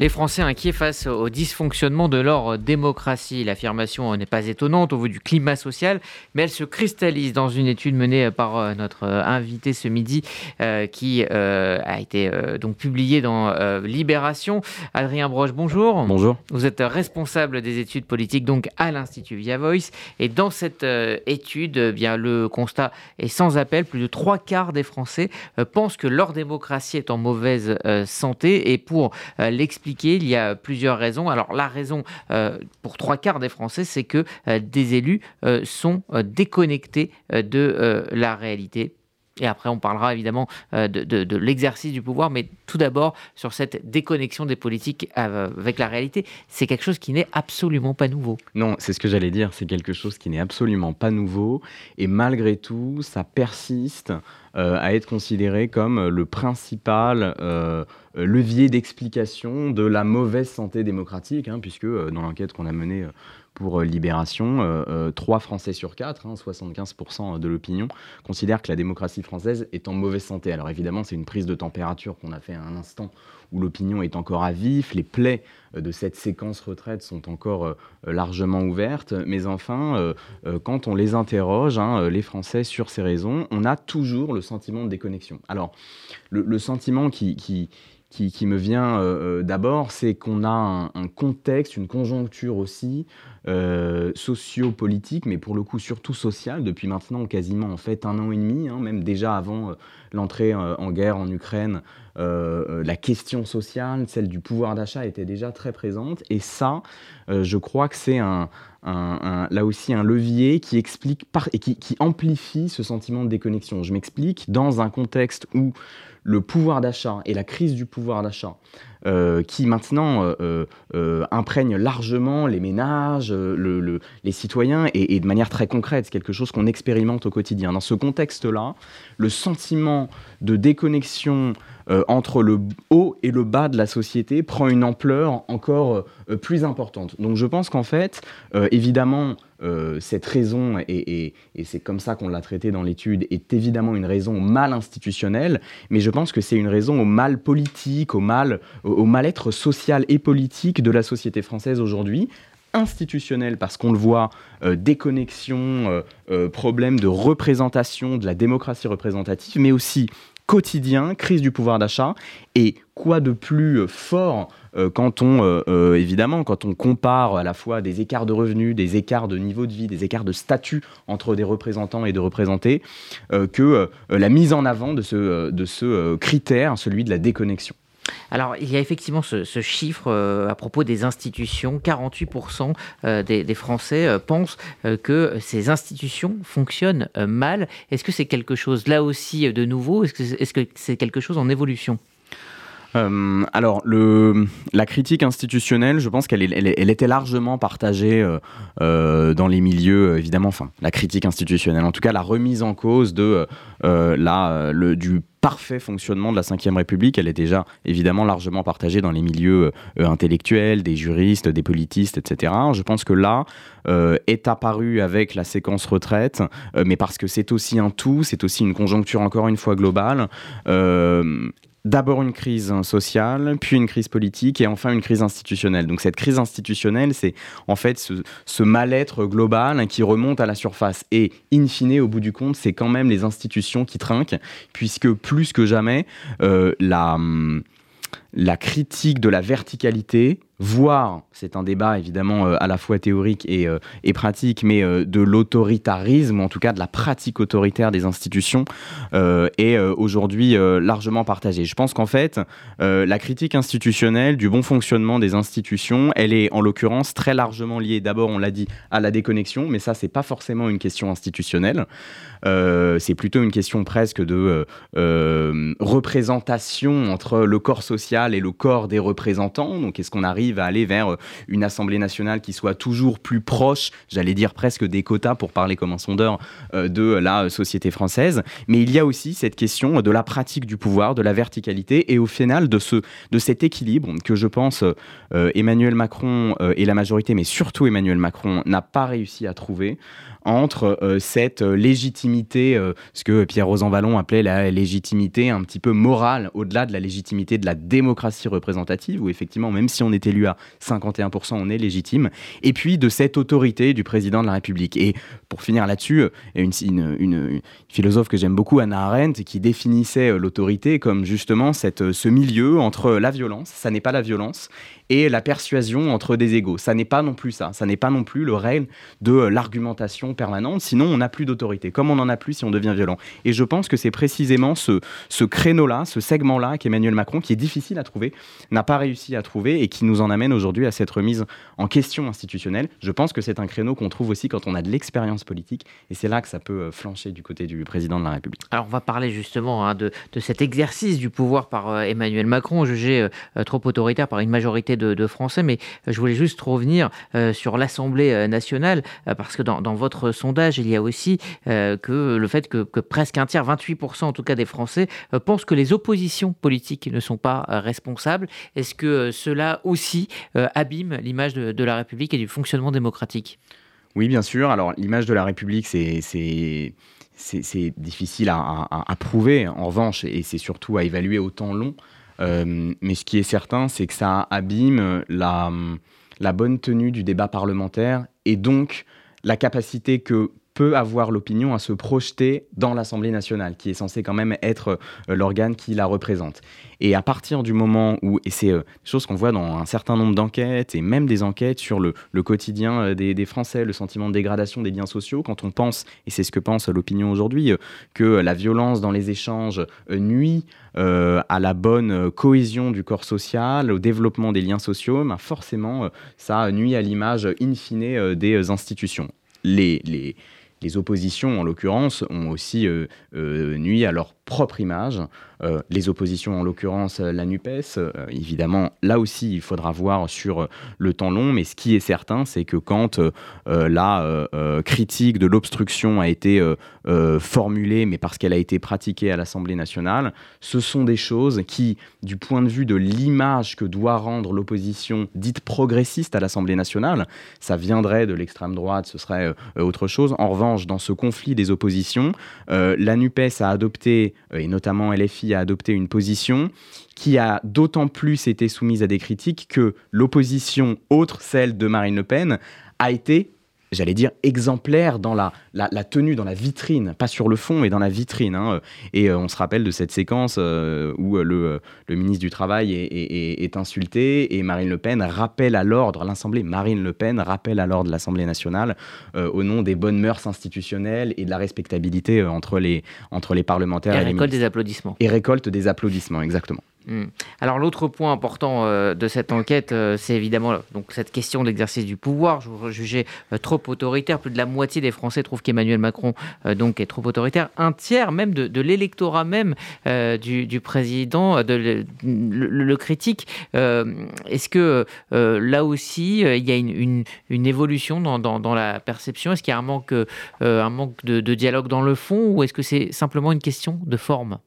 Les Français inquiets face au dysfonctionnement de leur démocratie. L'affirmation n'est pas étonnante au vu du climat social, mais elle se cristallise dans une étude menée par euh, notre euh, invité ce midi, euh, qui a été donc publiée dans Libération. Adrien Broche, bonjour. Bonjour. Vous êtes responsable des études politiques donc à l'Institut Via Voice, et dans cette étude, eh bien le constat est sans appel. Plus de trois quarts des Français pensent que leur démocratie est en mauvaise santé, et pour l'expliquer il y a plusieurs raisons. Alors la raison euh, pour trois quarts des Français, c'est que euh, des élus euh, sont déconnectés de la réalité. Et après, on parlera évidemment de, l'exercice du pouvoir, mais tout d'abord sur cette déconnexion des politiques avec la réalité. C'est quelque chose qui n'est absolument pas nouveau. Non, c'est ce que j'allais dire, c'est quelque chose qui n'est absolument pas nouveau. Et malgré tout, ça persiste à être considéré comme le principal euh, levier d'explication de la mauvaise santé démocratique, hein, puisque euh, dans l'enquête qu'on a menée euh, pour Libération, 3 Français sur 4, 75% hein, de l'opinion, considèrent que la démocratie française est en mauvaise santé. Alors évidemment, c'est une prise de température qu'on a fait à un instant où l'opinion est encore à vif, les plaies de cette séquence retraite sont encore largement ouvertes, mais enfin, quand on les interroge, hein, les Français, sur ces raisons, on a toujours le sentiment de déconnexion. Alors, le, sentiment qui qui, me vient euh, euh, d'abord, c'est qu'on a un, contexte, une conjoncture aussi euh, socio-politique, mais pour le coup surtout sociale, depuis maintenant quasiment en fait un an et demi, hein, même déjà avant l'entrée en guerre en Ukraine, la question sociale, celle du pouvoir d'achat était déjà très présente. Et ça, je crois que c'est là aussi un levier qui explique et qui, amplifie ce sentiment de déconnexion. Je m'explique, dans un contexte où le pouvoir d'achat et la crise du pouvoir d'achat, euh, qui maintenant euh, euh, imprègne largement les ménages, les citoyens, et, de manière très concrète, c'est quelque chose qu'on expérimente au quotidien. Dans ce contexte-là, le sentiment de déconnexion entre le haut et le bas de la société prend une ampleur encore plus importante. Donc je pense qu'en fait, évidemment, euh, cette raison, et, c'est comme ça qu'on l'a traité dans l'étude, est évidemment une raison mal institutionnelle, mais je pense que c'est une raison au mal politique, au mal, au mal-être social et politique de la société française aujourd'hui, institutionnelle parce qu'on le voit, euh, déconnexion, euh, problème de représentation, de la démocratie représentative, mais aussi quotidien, crise du pouvoir d'achat, et quoi de plus fort euh, quand on, euh, euh, évidemment, quand on compare à la fois des écarts de revenus, des écarts de niveau de vie, des écarts de statut entre des représentants et de représentés, que la mise en avant de ce, de ce critère, celui de la déconnexion. Alors, il y a effectivement ce, chiffre à propos des institutions. 48% des, Français pensent que ces institutions fonctionnent mal. Est-ce que c'est quelque chose, là aussi, de nouveau? Est-ce que c'est quelque chose en évolution? Euh, alors, la critique institutionnelle, je pense qu'elle elle, était largement partagée euh, euh, dans les milieux, évidemment, enfin, la critique institutionnelle, en tout cas la remise en cause du parfait fonctionnement de la Ve République, elle est déjà évidemment largement partagée dans les milieux intellectuels, des juristes, des politistes, etc. Je pense que là est apparu avec la séquence retraite, mais parce que c'est aussi un tout, c'est aussi une conjoncture encore une fois globale d'abord une crise sociale, puis une crise politique et enfin une crise institutionnelle. Donc cette crise institutionnelle, c'est en fait ce, mal-être global qui remonte à la surface. Et in fine, au bout du compte, c'est quand même les institutions qui trinquent, puisque plus que jamais, euh, la, la critique de la verticalité voire, c'est un débat évidemment euh, à la fois théorique et, euh, pratique, mais euh, de l'autoritarisme, en tout cas de la pratique autoritaire des institutions, est aujourd'hui largement partagée. Je pense qu'en fait, la critique institutionnelle du bon fonctionnement des institutions, elle est en l'occurrence très largement liée, d'abord on l'a dit, à la déconnexion, mais ça c'est pas forcément une question institutionnelle, c'est plutôt une question presque de représentation entre le corps social et le corps des représentants, donc est-ce qu'on arrive va aller vers euh, une Assemblée nationale qui soit toujours plus proche, j'allais dire presque des quotas pour parler comme un sondeur euh, de la société française? Mais il y a aussi cette question de la pratique du pouvoir, de la verticalité et au final de, ce, de cet équilibre que je pense euh, Emmanuel Macron et la majorité, mais surtout Emmanuel Macron, n'a pas réussi à trouver entre cette légitimité, ce que Pierre Rosanvallon appelait la légitimité un petit peu morale, au-delà de la légitimité de la démocratie démocratie représentative, où effectivement, même si on est élu à 51%, on est légitime, et puis de cette autorité du président de la République. Et pour finir là-dessus, une, philosophe que j'aime beaucoup, Anna Arendt, qui définissait l'autorité comme justement cette, ce milieu entre la violence, ça n'est pas la violence, et la persuasion entre des égaux. Ça n'est pas non plus ça. Ça n'est pas non plus le règne de l'argumentation permanente. Sinon, on n'a plus d'autorité. Comme on n'en a plus si on devient violent. Et je pense que c'est précisément ce, ce créneau-là, ce segment-là qu'Emmanuel Macron, qui est difficile à trouver, n'a pas réussi à trouver et qui nous en amène aujourd'hui à cette remise en question institutionnelle. Je pense que c'est un créneau qu'on trouve aussi quand on a de l'expérience politique. Et c'est là que ça peut euh, flancher du côté du président de la République. Alors, on va parler justement hein, de, de, cet exercice du pouvoir par euh, Emmanuel Macron, jugé euh, trop autoritaire par une majorité de, Français, mais je voulais juste revenir sur l'Assemblée nationale, parce que dans, votre sondage, il y a aussi que le fait que, presque un tiers, 28% en tout cas des Français, pensent que les oppositions politiques ne sont pas. Est-ce que cela aussi abîme l'image de, la République et du fonctionnement démocratique? Oui, bien sûr. Alors l'image de la République, c'est difficile à, prouver, en revanche, et c'est surtout à évaluer au temps long. Euh, mais ce qui est certain, c'est que ça abîme la bonne tenue du débat parlementaire et donc la capacité que peut avoir l'opinion à se projeter dans l'Assemblée nationale, qui est censée quand même être euh, l'organe qui la représente. Et à partir du moment où, et c'est euh, des choses qu'on voit dans un certain nombre d'enquêtes, et même des enquêtes sur le, quotidien euh, des, Français, le sentiment de dégradation des liens sociaux, quand on pense, et c'est ce que pense l'opinion aujourd'hui, que la violence dans les échanges nuit à la bonne cohésion du corps social, au développement des liens sociaux, ben forcément, ça nuit à l'image in fine des institutions. Les, les, les oppositions, en l'occurrence, ont aussi euh, euh, nuit à leur propre image. Euh, les oppositions, en l'occurrence la NUPES, évidemment, là aussi, il faudra voir sur le temps long, mais ce qui est certain, c'est que quand la critique de l'obstruction a été formulée, mais parce qu'elle a été pratiquée à l'Assemblée nationale, ce sont des choses qui, du point de vue de l'image que doit rendre l'opposition dite progressiste à l'Assemblée nationale, ça viendrait de l'extrême droite, ce serait autre chose. En revanche, dans ce conflit des oppositions, euh, la NUPES a adopté, euh, et notamment LFI a adopté une position qui a d'autant plus été soumise à des critiques que l'opposition, autre celle de Marine Le Pen, a été j'allais dire, exemplaire dans la, la, tenue, dans la vitrine, pas sur le fond, mais dans la vitrine. Hein. Et euh, on se rappelle de cette séquence euh, où euh, le, le, ministre du Travail est, est, insulté et Marine Le Pen rappelle à l'ordre, l'Assemblée, Marine Le Pen rappelle à l'ordre l'Assemblée nationale au nom des bonnes mœurs institutionnelles et de la respectabilité entre, les, entre les parlementaires. Et, et récolte des applaudissements. Et récolte des applaudissements, exactement. Hmm. Alors l'autre point important euh, de cette enquête, euh, c'est évidemment donc cette question de l'exercice du pouvoir. Jugeais euh, trop autoritaire. Plus de la moitié des Français trouvent qu'Emmanuel Macron donc est trop autoritaire. Un tiers même de, l'électorat même du, président de, le, critique. Est-ce que là aussi il y a une, évolution dans, la perception? Est-ce qu'il y a un manque, un manque de dialogue dans le fond? Ou est-ce que c'est simplement une question de forme?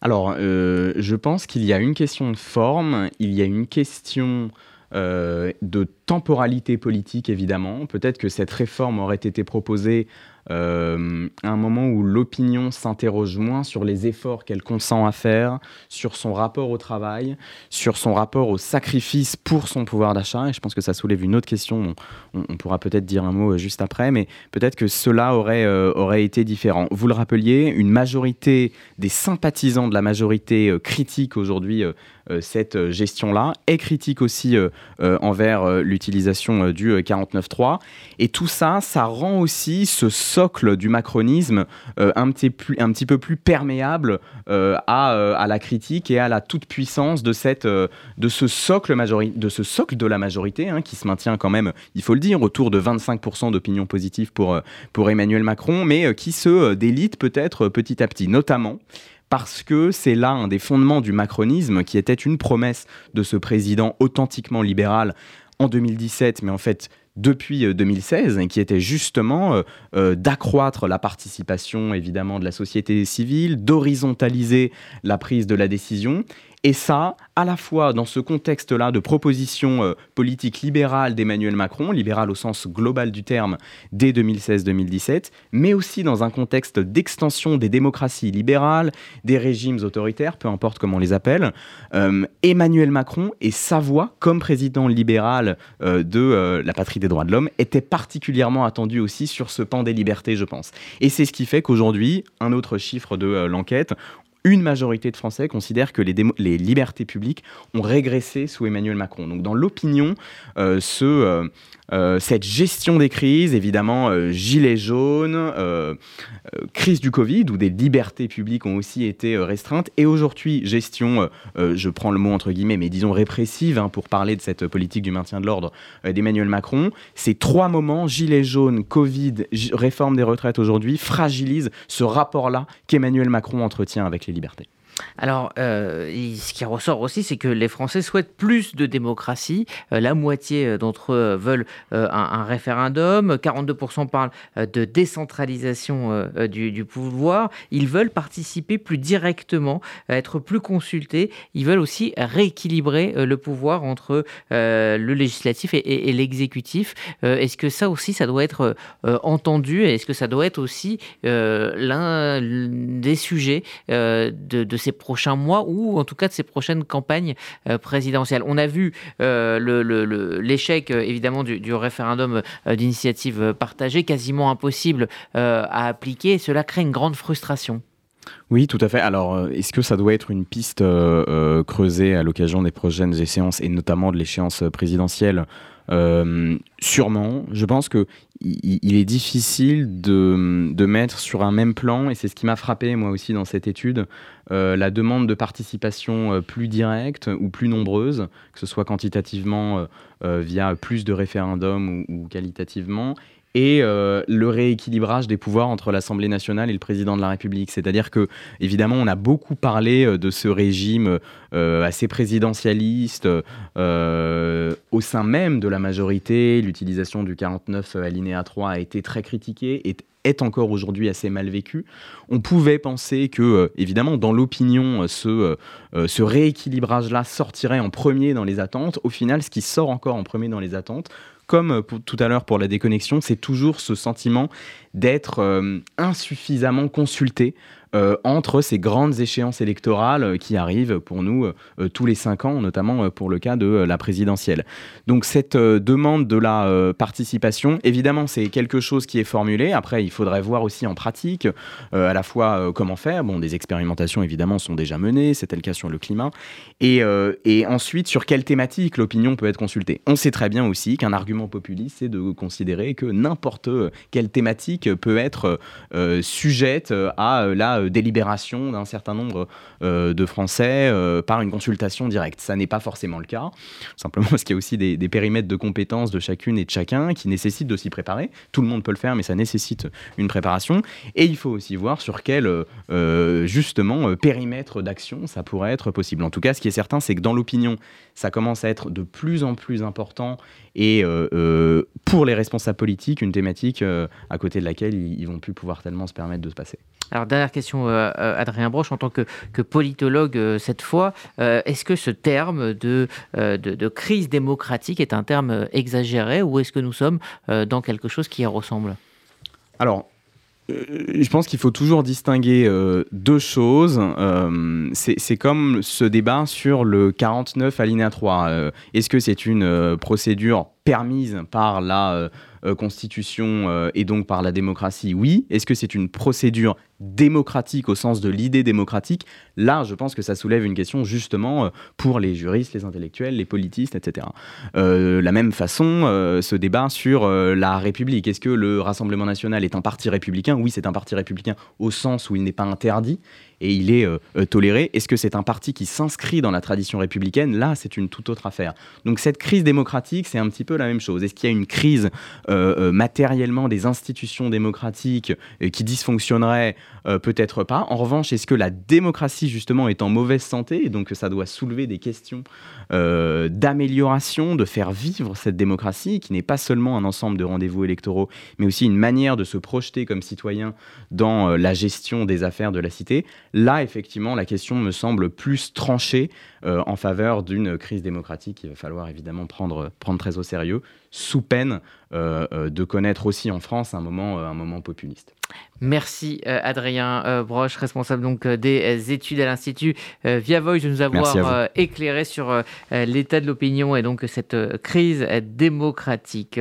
Alors, euh, je pense qu'il y a une question de forme, il y a une question euh, de temporalité politique, évidemment. Peut-être que cette réforme aurait été proposée euh, un moment où l'opinion s'interroge moins sur les efforts qu'elle consent à faire, sur son rapport au travail, sur son rapport au sacrifice pour son pouvoir d'achat. Et je pense que ça soulève une autre question. On, pourra peut-être dire un mot euh, juste après, mais peut-être que cela aurait, euh, aurait été différent. Vous le rappeliez, une majorité des sympathisants de la majorité critique aujourd'hui cette gestion-là, est critique aussi envers l'utilisation du 49.3. Et tout ça, ça rend aussi ce socle du macronisme euh, un, petit un petit peu plus perméable euh, à, euh, à, la critique et à la toute-puissance de, cette, de, ce socle de ce socle de la majorité hein, qui se maintient quand même, il faut le dire, autour de 25% d'opinion positive pour, pour Emmanuel Macron, mais qui se délite peut-être petit à petit, notamment parce que c'est là un des fondements du macronisme qui était une promesse de ce président authentiquement libéral en 2017, mais en fait depuis 2016, euh, qui était justement euh, euh, d'accroître la participation évidemment de la société civile, d'horizontaliser la prise de la décision Et ça, à la fois dans ce contexte-là de proposition euh, politique libérale d'Emmanuel Macron, libérale au sens global du terme dès 2016-2017, mais aussi dans un contexte d'extension des démocraties libérales, des régimes autoritaires, peu importe comment on les appelle, euh, Emmanuel Macron et sa voix comme président libéral euh, de la patrie des droits de l'homme était particulièrement attendu aussi sur ce pan des libertés, je pense. Et c'est ce qui fait qu'aujourd'hui, un autre chiffre de l'enquête, une majorité de Français considèrent que les, les, libertés publiques ont régressé sous Emmanuel Macron. Donc dans l'opinion, euh, ce, euh, euh, cette gestion des crises, évidemment, euh, gilets jaunes, crise du Covid, où des libertés publiques ont aussi été restreintes, et aujourd'hui, gestion, je prends le mot entre guillemets, mais disons répressive, hein, pour parler de cette politique du maintien de l'ordre d'Emmanuel Macron, ces trois moments, gilets jaunes, Covid, réforme des retraites aujourd'hui, fragilisent ce rapport-là qu'Emmanuel Macron entretient avec les libertés. Alors, euh, ce qui ressort aussi, c'est que les Français souhaitent plus de démocratie. Euh, la moitié euh, d'entre eux veulent un, référendum. 42% parlent de décentralisation du, pouvoir. Ils veulent participer plus directement, être plus consultés. Ils veulent aussi rééquilibrer le pouvoir entre le législatif et, l'exécutif. Est-ce que ça aussi, ça doit être entendu? Est-ce que ça doit être aussi l'un des sujets de, de ces prochains mois ou en tout cas de ces prochaines campagnes euh, présidentielles. On a vu euh, l'échec euh, évidemment du, référendum d'initiative partagée, quasiment impossible à appliquer. cela crée une grande frustration. Oui, tout à fait. Alors, est-ce que ça doit être une piste creusée à l'occasion des prochaines échéances et notamment de l'échéance présidentielle? Sûrement. Je pense que il, est difficile de, mettre sur un même plan, et c'est ce qui m'a frappé moi aussi dans cette étude, euh, la demande de participation euh, plus directe ou plus nombreuse, que ce soit quantitativement euh, via plus de référendums ou qualitativement, et euh, le rééquilibrage des pouvoirs entre l'Assemblée nationale et le président de la République. C'est-à-dire que, évidemment, on a beaucoup parlé euh, de ce régime euh, assez présidentialiste au sein même de la majorité. L'utilisation du 49 alinéa 3 a été très critiquée et est encore aujourd'hui assez mal vécu. On pouvait penser que, évidemment, dans l'opinion, ce, ce rééquilibrage-là sortirait en premier dans les attentes. Au final, ce qui sort encore en premier dans les attentes, comme euh, tout à l'heure pour la déconnexion, c'est toujours ce sentiment d'être euh, insuffisamment consulté entre ces grandes échéances électorales euh, qui arrivent pour nous euh, tous les cinq ans, notamment pour le cas de la présidentielle. Donc cette demande de la participation, évidemment, c'est quelque chose qui est formulé. Après, il faudrait voir aussi en pratique à la fois comment faire. Bon, des expérimentations, évidemment, sont déjà menées. C'était le cas sur le climat. Et, et ensuite, sur quelle thématique l'opinion peut être consultée. On sait très bien aussi qu'un argument populiste, c'est de considérer que n'importe quelle thématique peut être sujette à la euh, délibération d'un certain nombre euh, de Français euh, par une consultation directe. Ça n'est pas forcément le cas, simplement parce qu'il y a aussi des, périmètres de compétences de chacune et de chacun qui nécessitent de s'y préparer. Tout le monde peut le faire, mais ça nécessite une préparation. Et il faut aussi voir sur quel, justement, périmètre d'action ça pourrait être possible. En tout cas, ce qui est certain, c'est que dans l'opinion, ça commence à être de plus en plus important et pour les responsables politiques, une thématique à côté de laquelle ils, ils vont plus pouvoir tellement se permettre de se passer. Alors, dernière question, euh, euh, Adrien Broche, en tant que, politologue euh, cette fois, est-ce que ce terme de, de, crise démocratique est un terme exagéré ou est-ce que nous sommes dans quelque chose qui y ressemble? Alors, je pense qu'il faut toujours distinguer deux choses. c'est comme ce débat sur le 49 alinéa 3. Est-ce que c'est une procédure permise par la euh, constitution euh, et donc par la démocratie, oui. Est-ce que c'est une procédure démocratique au sens de l'idée démocratique Là, je pense que ça soulève une question justement euh, pour les juristes, les intellectuels, les politistes, etc. la même façon, ce débat sur la République. Est-ce que le Rassemblement national est un parti républicain? Oui, c'est un parti républicain au sens où il n'est pas interdit et il est toléré. Est-ce que c'est un parti qui s'inscrit dans la tradition républicaine? Là, c'est une toute autre affaire. Donc cette crise démocratique, c'est un petit peu la même chose. Est-ce qu'il y a une crise euh, euh, matériellement des institutions démocratiques euh, qui dysfonctionneraient Peut-être pas. En revanche, est-ce que la démocratie, justement, est en mauvaise santé et donc ça doit soulever des questions d'amélioration, de faire vivre cette démocratie, qui n'est pas seulement un ensemble de rendez-vous électoraux, mais aussi une manière de se projeter comme citoyen dans la gestion des affaires de la cité? Là, effectivement, la question me semble plus tranchée en faveur d'une crise démocratique qu'il va falloir évidemment prendre, très au sérieux, sous peine de connaître aussi en France un un moment populiste. Merci Adrien Broche, responsable donc des études à l'Institut Via Voice, de nous avoir éclairé sur l'état de l'opinion et donc cette crise démocratique.